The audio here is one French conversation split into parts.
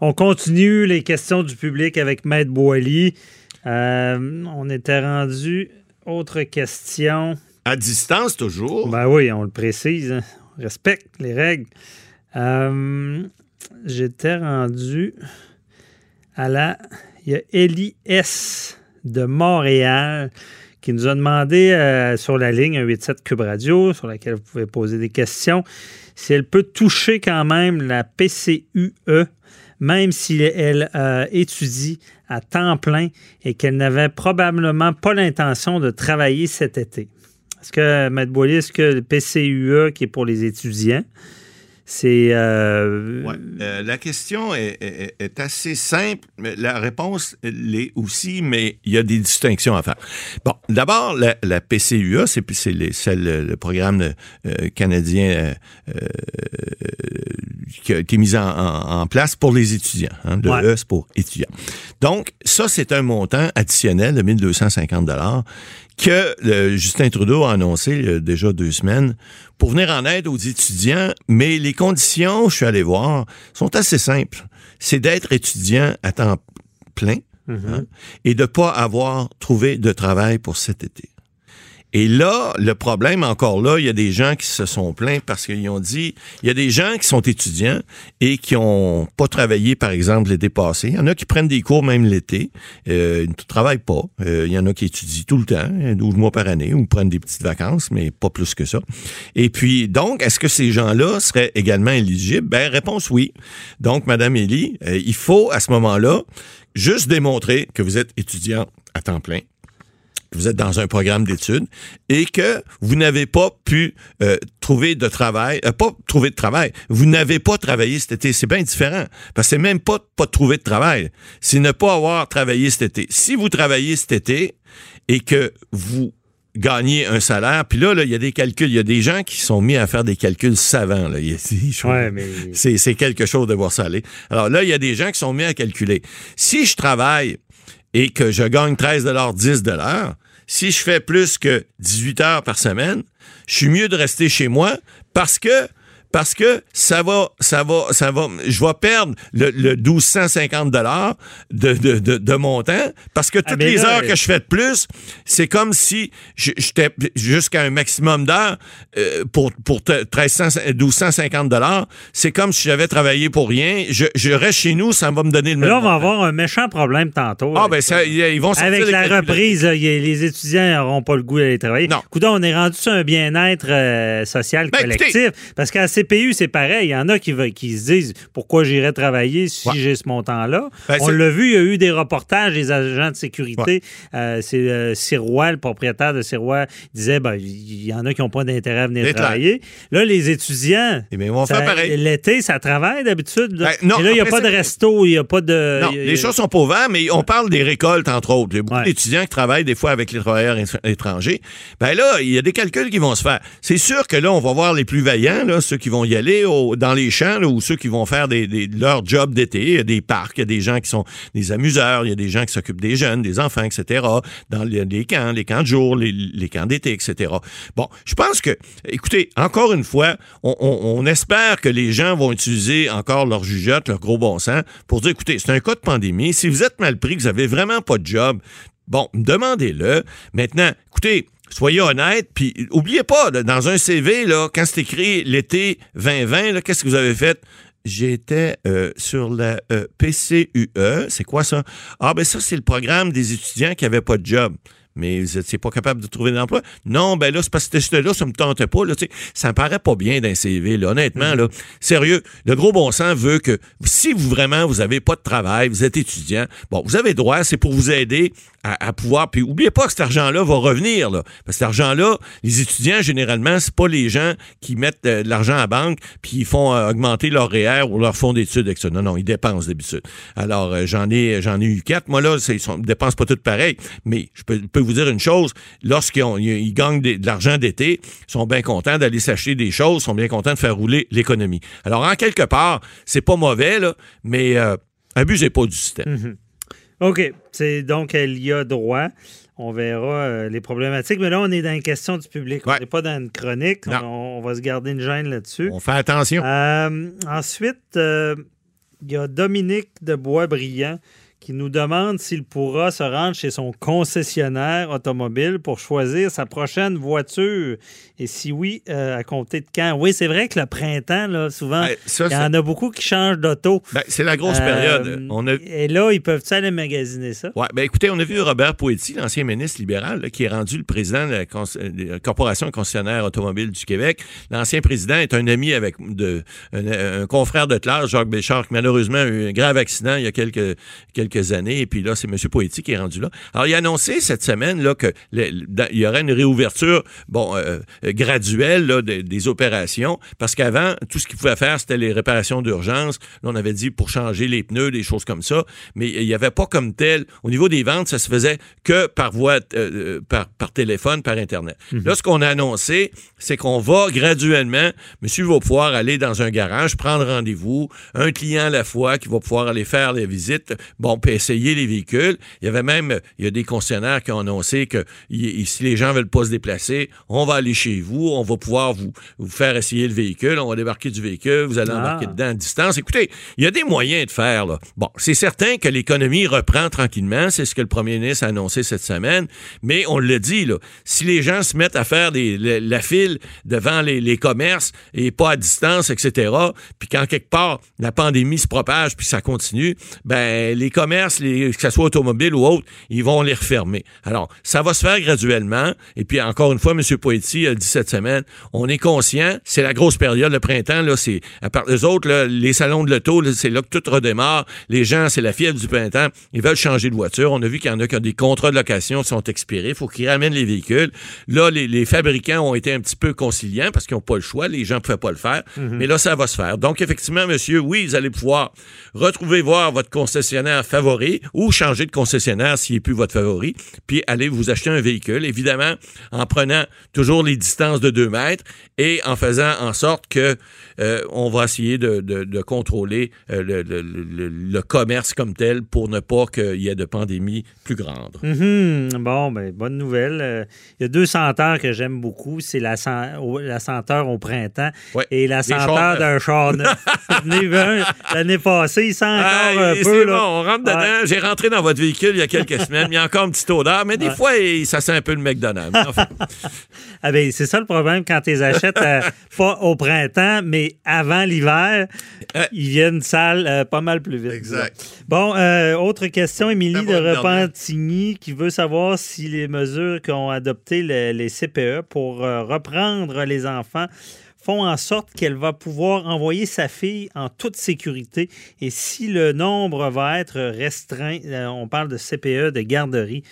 On continue les questions du public avec Maître Boily. Euh, on était rendu. Autre question. À distance, toujours. Ben oui, on le précise. hein. On respecte les règles. Euh, J'étais rendu à la. Il y a Ellie S. de Montréal qui nous a demandé euh, sur la ligne un 87 Cube Radio, sur laquelle vous pouvez poser des questions, si elle peut toucher quand même la PCUE, même si elle euh, étudie à temps plein et qu'elle n'avait probablement pas l'intention de travailler cet été. Est-ce que, Maître Boilly, est-ce que le PCUE, qui est pour les étudiants, c'est. euh, Ouais. Euh, la question est, est- est assez simple. mais La réponse l'est aussi, mais il y a des distinctions à faire. Bon, d'abord, la, la PCUA, c'est c'est les- c'est le, le programme euh, canadien qui a été mis en, en- en place pour les étudiants. hein. Le Ouais. E, c'est pour étudiants. Donc, ça, c'est un montant additionnel de 1250 que Justin Trudeau a annoncé il y a déjà deux semaines pour venir en aide aux étudiants, mais les conditions, je suis allé voir, sont assez simples. C'est d'être étudiant à temps plein hein, et de pas avoir trouvé de travail pour cet été. Et là, le problème, encore là, il y a des gens qui se sont plaints parce qu'ils ont dit, il y a des gens qui sont étudiants et qui ont pas travaillé, par exemple, l'été passé. Il y en a qui prennent des cours même l'été. Euh, ils ne travaillent pas. Euh, il y en a qui étudient tout le temps, 12 mois par année, ou prennent des petites vacances, mais pas plus que ça. Et puis, donc, est-ce que ces gens-là seraient également éligibles? Ben, réponse oui. Donc, Madame Élie, euh, il faut, à ce moment-là, juste démontrer que vous êtes étudiant à temps plein vous êtes dans un programme d'études et que vous n'avez pas pu euh, trouver de travail, euh, pas trouver de travail, vous n'avez pas travaillé cet été. C'est bien différent. Parce que c'est même pas pas trouver de travail, c'est ne pas avoir travaillé cet été. Si vous travaillez cet été et que vous gagnez un salaire, puis là, là, il y a des calculs, il y a des gens qui sont mis à faire des calculs savants. Là. Ouais, mais- c'est quelque chose de voir ça aller. Alors là, il y a des gens qui sont mis à calculer. Si je travaille et que je gagne 13,10 de l'heure, si je fais plus que 18 heures par semaine, je suis mieux de rester chez moi parce que parce que ça va, ça va, ça va, je vais perdre le, le 1250 dollars de, de, de, de montant parce que toutes mais les là, heures que je fais de plus, c'est comme si j'étais jusqu'à un maximum d'heures euh, pour, pour te- 1300, 1250 dollars. C'est comme si j'avais travaillé pour rien. Je, je reste chez nous, ça va me donner le même Là, on va avoir un méchant problème tantôt. Ah, avec ben, ça, ils vont Avec la reprise, là, les étudiants n'auront pas le goût d'aller travailler. Non. Coudon, on est rendu sur un bien-être euh, social Ben, collectif. écoutez- parce qu'à CPU, c'est pareil. Il y en a qui, se disent pourquoi j'irais travailler si Ouais. j'ai ce montant-là? Ben, on l'a vu, il y a eu des reportages des agents de sécurité. Euh, c'est euh, Sirois, le propriétaire de Sirois, disait ben, il y en a qui n'ont pas d'intérêt à venir travailler. Là, les étudiants. Eh. L'été, ça travaille d'habitude. Ben, non, Et là, il n'y a après, pas de resto, il n'y a pas de. Non, a- les choses sont pas ouvertes, mais on parle des récoltes, entre autres. Il y a beaucoup Ouais. d'étudiants qui travaillent des fois avec les travailleurs étr- étrangers. Ben là, il y a des calculs qui vont se faire. C'est sûr que là, on va voir les plus vaillants, là, ceux qui vont y aller dans les champs, ou ceux qui vont faire des, leur job d'été. Il y a des parcs, il y a des gens qui sont des amuseurs, il y a des gens qui s'occupent des jeunes, des enfants, etc. Dans les, camps, les camps de jour, les, camps d'été, etc. Bon, je pense que, écoutez, encore une fois, on espère que les gens vont utiliser encore leur jugeote, leur gros bon sens, pour dire, écoutez, c'est un cas de pandémie. Si vous êtes mal pris, que vous avez vraiment pas de job, bon, demandez-le. Maintenant, écoutez, Soyez honnête, puis oubliez pas, dans un CV, là, quand c'est écrit l'été 2020, là, qu'est-ce que vous avez fait? J'étais euh, sur la euh, PCUE. C'est quoi ça? Ah, ben ça, c'est le programme des étudiants qui n'avaient pas de job. Mais vous n'étiez pas capable de trouver d'emploi. Non, ben là, c'est parce que ce là ça me tentait pas. Là, ça me paraît pas bien d'un CV, là, honnêtement. Là, sérieux, le gros bon sens veut que si vous vraiment vous avez pas de travail, vous êtes étudiant, bon, vous avez droit, c'est pour vous aider à, à pouvoir. Puis oubliez pas que cet argent-là va revenir. Là, parce que cet argent-là, les étudiants, généralement, c'est pas les gens qui mettent euh, de l'argent à banque puis ils font euh, augmenter leur REER ou leur fonds d'études avec ça. Non, non, ils dépensent d'habitude. Alors, euh, j'en ai j'en ai eu quatre. Moi, là, ils ne dépensent pas tout pareil. Mais je peux, peux vous dire une chose, lorsqu'ils ils, gagnent des- de l'argent d'été, ils sont bien contents d'aller s'acheter des choses, sont bien contents de faire rouler l'économie. Alors, en quelque part, c'est pas mauvais, là, mais euh, abusez pas du système. OK. C'est donc elle y a droit. On verra euh, les problématiques. Mais là, on est dans une question du public. Ouais. On n'est pas dans une chronique. On, on va se garder une gêne là-dessus. On fait attention. Euh, ensuite, il y a Dominique de Boisbriand qui nous demande s'il pourra se rendre chez son concessionnaire automobile pour choisir sa prochaine voiture. Et si oui, euh, à compter de quand? Oui, c'est vrai que le printemps, là, souvent, Ben, il y en a beaucoup qui changent d'auto. Ben, c'est la grosse Euh, période. On a, Et là, ils peuvent aller magasiner ça? Ouais, ben écoutez, on a vu Robert Poetti, l'ancien ministre libéral, là, qui est rendu le président de la, cons- de la Corporation concessionnaire automobile du Québec. L'ancien président est un ami avec de, un, un confrère de classe, Jacques Béchard, qui malheureusement a eu un grave accident il y a quelques, quelques années. Et puis là, c'est M. Poetti qui est rendu là. Alors, il a annoncé cette semaine là, que le- dans- il y aurait une réouverture bon, euh, euh, graduelle là, des opérations, parce qu'avant, tout ce qu'il pouvait faire, c'était les réparations d'urgence. Là, on avait dit pour changer les pneus, des choses comme ça, mais il n'y avait pas comme tel. Au niveau des ventes, ça se faisait que par voie, euh, par, par téléphone, par Internet. Là, ce qu'on a annoncé, c'est qu'on va graduellement, monsieur va pouvoir aller dans un garage, prendre rendez-vous, un client à la fois qui va pouvoir aller faire les visites, bon, puis essayer les véhicules. Il y avait même, il y a des concessionnaires qui ont annoncé que y- si les gens veulent pas se déplacer, on va aller chez vous, on va pouvoir vous, vous faire essayer le véhicule, on va débarquer du véhicule, vous allez Ah. embarquer dedans à distance. Écoutez, il y a des moyens de faire, là. Bon, c'est certain que l'économie reprend tranquillement, c'est ce que le premier ministre a annoncé cette semaine, mais on le dit, là, si les gens se mettent à faire des, la, la file devant les, les commerces et pas à distance, etc., puis quand quelque part la pandémie se propage puis ça continue, ben les commerces, les, que ce soit automobile ou autre, ils vont les refermer. Alors, ça va se faire graduellement. Et puis, encore une fois, M. Poetti a dit cette semaine, on est conscient, c'est la grosse période, le printemps, là, c'est, à part les autres, là, les salons de l'auto, c'est là que tout redémarre. Les gens, c'est la fièvre du printemps. Ils veulent changer de voiture. On a vu qu'il y en a qui ont des contrats de location qui sont expirés. Il faut qu'ils ramènent les véhicules. Là, les, les fabricants ont été un petit peu conciliants parce qu'ils n'ont pas le choix. Les gens ne pouvaient pas le faire. Mais là, ça va se faire. Donc, effectivement, monsieur, oui, vous allez pouvoir retrouver voir votre concessionnaire favori ou changer de concessionnaire s'il n'est plus votre favori, puis aller vous acheter un véhicule, évidemment, en prenant toujours les distances de 2 mètres et en faisant en sorte que euh, on va essayer de, de- de contrôler euh, le, le- le- le commerce comme tel pour ne pas qu'il y ait de pandémie plus grande. Mhm. Bon, ben, bonne nouvelle. Euh, Il y a deux senteurs que j'aime beaucoup. C'est la, la senteur au printemps Ouais. et la senteur d'un char neuf. L'année passée, il sent encore Ah, un peu. bon, là. on rentre dedans. Ouais. J'ai rentré dans votre véhicule il y a quelques semaines. Il y a encore une petite odeur, mais des Ouais. fois, il- ça sent un peu le McDonald's. Enfin, Ah ben, c'est ça le problème quand tu les achètes euh, pas au printemps, mais avant l'hiver, Ouais. ils viennent sales euh, pas mal plus vite. Exact. Bon, euh, autre question, Émilie Ça de. Repentigny qui veut savoir si les mesures qu'ont adoptées le- les CPE pour euh, reprendre les enfants font en sorte qu'elle va pouvoir envoyer sa fille en toute sécurité et si le nombre va être restreint, euh, on parle de CPE, de garderie.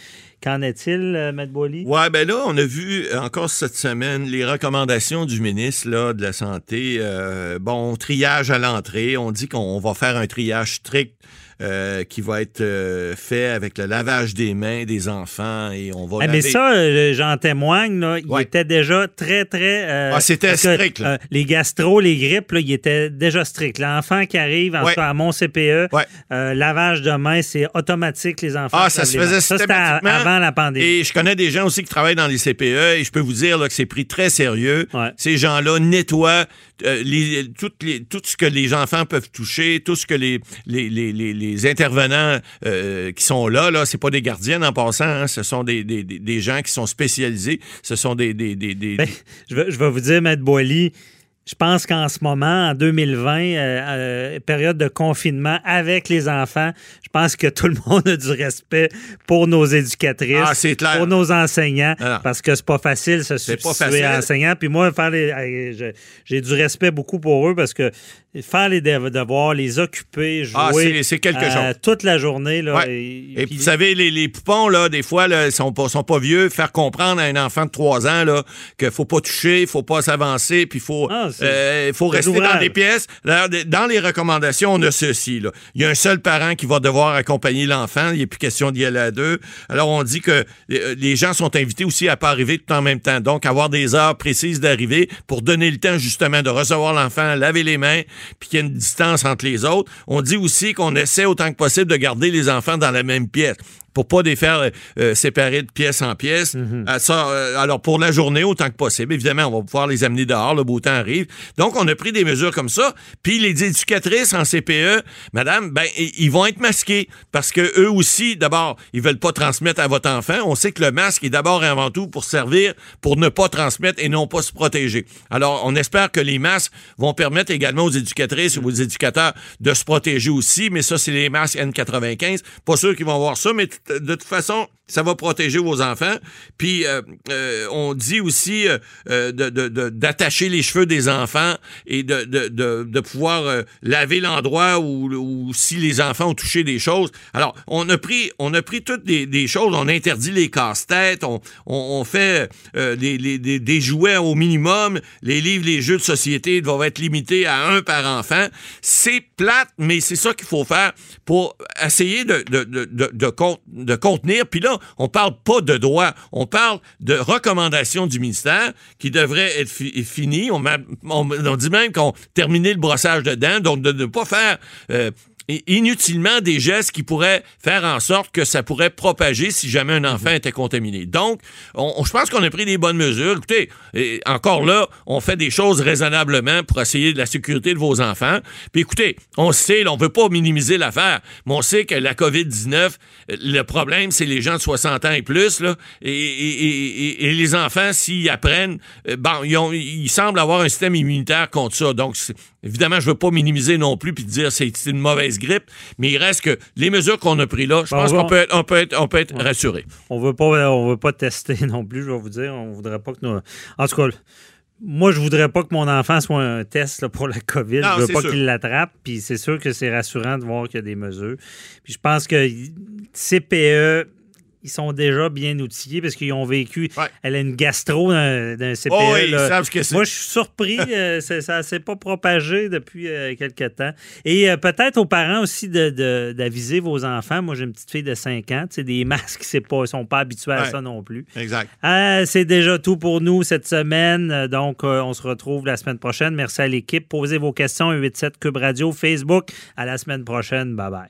Qu'en est-il, euh, Matt? Ouais, ben là, on a vu encore cette semaine les recommandations du ministre de la Santé. Euh, bon, triage à l'entrée. On dit qu'on va faire un triage strict euh, qui va être euh, fait avec le lavage des mains des enfants et on va Ah, mais laver- ça, euh, j'en témoigne, là, il Ouais. était déjà très, très... Ah, c'était strict, là. les gastro, les grippes, là, il était déjà strict. L'enfant qui arrive, en Ouais. à mon CPE, Ouais. lavage de mains, c'est automatique, les enfants. Ah, ça se faisait. Ça, c'était à- systématiquement. avant la pandémie. Et je connais des gens aussi qui travaillent dans les CPE et je peux vous dire que c'est pris très sérieux. Ces gens-là nettoient les, toutes les- tout ce que les enfants peuvent toucher, tout ce que les, les, les, les- intervenants euh, qui sont là, là c'est pas des gardiens en passant, hein, ce sont des, des, des- gens qui sont spécialisés, ce sont des... des, des, Ben, je, vais, je vais vous dire, Maître Boily, je pense qu'en ce moment, en 2020, euh, euh, période de confinement avec les enfants, je pense que tout le monde a du respect pour nos éducatrices, Ah, clair. pour nos enseignants, Alors. parce que c'est pas facile se C'est pas substituer à facile. enseignants. Puis moi, faire j'ai du respect beaucoup pour eux parce que faire les dev- devoirs, les occuper, jouer Ah, c'est- euh, toute la journée. Là, Ouais. et, Et puis- vous savez, les, les poupons, là, des fois, là, ils sont pas, sont pas vieux. Faire comprendre à un enfant de 3 ans là, qu'il faut pas toucher, il faut pas s'avancer, puis il faut, Ah, euh, il faut rester dans des pièces. Dans les recommandations, on a ceci. Là. Il y a un seul parent qui va devoir accompagner l'enfant. Il n'est plus question d'y aller à deux. Alors, on dit que euh, les gens sont invités aussi à pas arriver tout en même temps. Donc, avoir des heures précises d'arrivée pour donner le temps, justement, de recevoir l'enfant, laver les mains, puis qu'il y ait une distance entre les autres. On dit aussi qu'on essaie autant que possible de garder les enfants dans la même pièce pour pas les faire euh, euh, séparer de pièce en pièce. Euh, ça, euh, alors, pour la journée, autant que possible, évidemment, on va pouvoir les amener dehors, le beau temps arrive. Donc, on a pris des mesures comme ça. Puis, les éducatrices en CPE, madame, ben, ils vont être masqués parce que eux aussi, d'abord, ils veulent pas transmettre à votre enfant. On sait que le masque est d'abord et avant tout pour servir, pour ne pas transmettre et non pas se protéger. Alors, on espère que les masques vont permettre également aux éducatrices ou aux éducateurs de se protéger aussi, mais ça, c'est les masques N95. Pas sûr qu'ils vont avoir ça, mais tout- de toute façon, ça va protéger vos enfants. Puis, euh, euh, on dit aussi euh, euh, d'attacher les cheveux des enfants et de, pouvoir euh, laver l'endroit où, où si les enfants ont touché des choses. Alors, on a pris, on a pris toutes des, des choses. On interdit les casse-têtes. On, on, fait euh, les- les- des- des jouets au minimum. Les livres, les jeux de société doivent être limités à un par enfant. C'est plate, mais c'est ça qu'il faut faire pour essayer de, de, de, de, de con- de contenir. Puis là, on parle pas de droit, on parle de recommandations du ministère qui devraient être fi- finies. On, on- dit même qu'on terminait le brossage de dents, donc de ne pas faire... euh, inutilement des gestes qui pourraient faire en sorte que ça pourrait propager si jamais un enfant était contaminé. Donc, on, on- je pense qu'on a pris des bonnes mesures. Écoutez, et encore là, on fait des choses raisonnablement pour essayer de la sécurité de vos enfants. Puis écoutez, on sait, là, on veut pas minimiser l'affaire, mais on sait que la COVID-19, euh, le problème, c'est les gens de 60 ans et plus, là, et, et- et- les enfants, s'ils apprennent, bon, ils, ont- ils semblent avoir un système immunitaire contre ça. Donc, évidemment, je veux pas minimiser non plus puis dire c'est c'est une mauvaise grippe, mais il reste que les mesures qu'on a prises là, je Bon, pense qu'on peut être, on peut être, on peut être rassuré. On veut pas, on veut pas tester non plus, je vais vous dire. On voudrait pas que nos... En tout cas, moi, je voudrais pas que mon enfant soit un test là, pour la COVID. Non, je veux pas qu'il l'attrape. Puis c'est sûr que c'est rassurant de voir qu'il y a des mesures. Puis je pense que CPE, ils sont déjà bien outillés parce qu'ils ont vécu. Ouais. Elle a une gastro d'un CPE. Oh oui, ils là. savent ce que c'est. Moi, je suis surpris. euh, ça ne s'est pas propagé depuis euh, quelques temps. Et euh, peut-être aux parents aussi de- de- d'aviser vos enfants. Moi, j'ai une petite fille de 5 ans. Tu sais, des masques, ils sont pas habitués à ça non plus. Exact. Ah, c'est déjà tout pour nous cette semaine. Euh, Donc, euh, on se retrouve la semaine prochaine. Merci à l'équipe. Posez vos questions 87 Cube Radio, Facebook. À la semaine prochaine. Bye bye.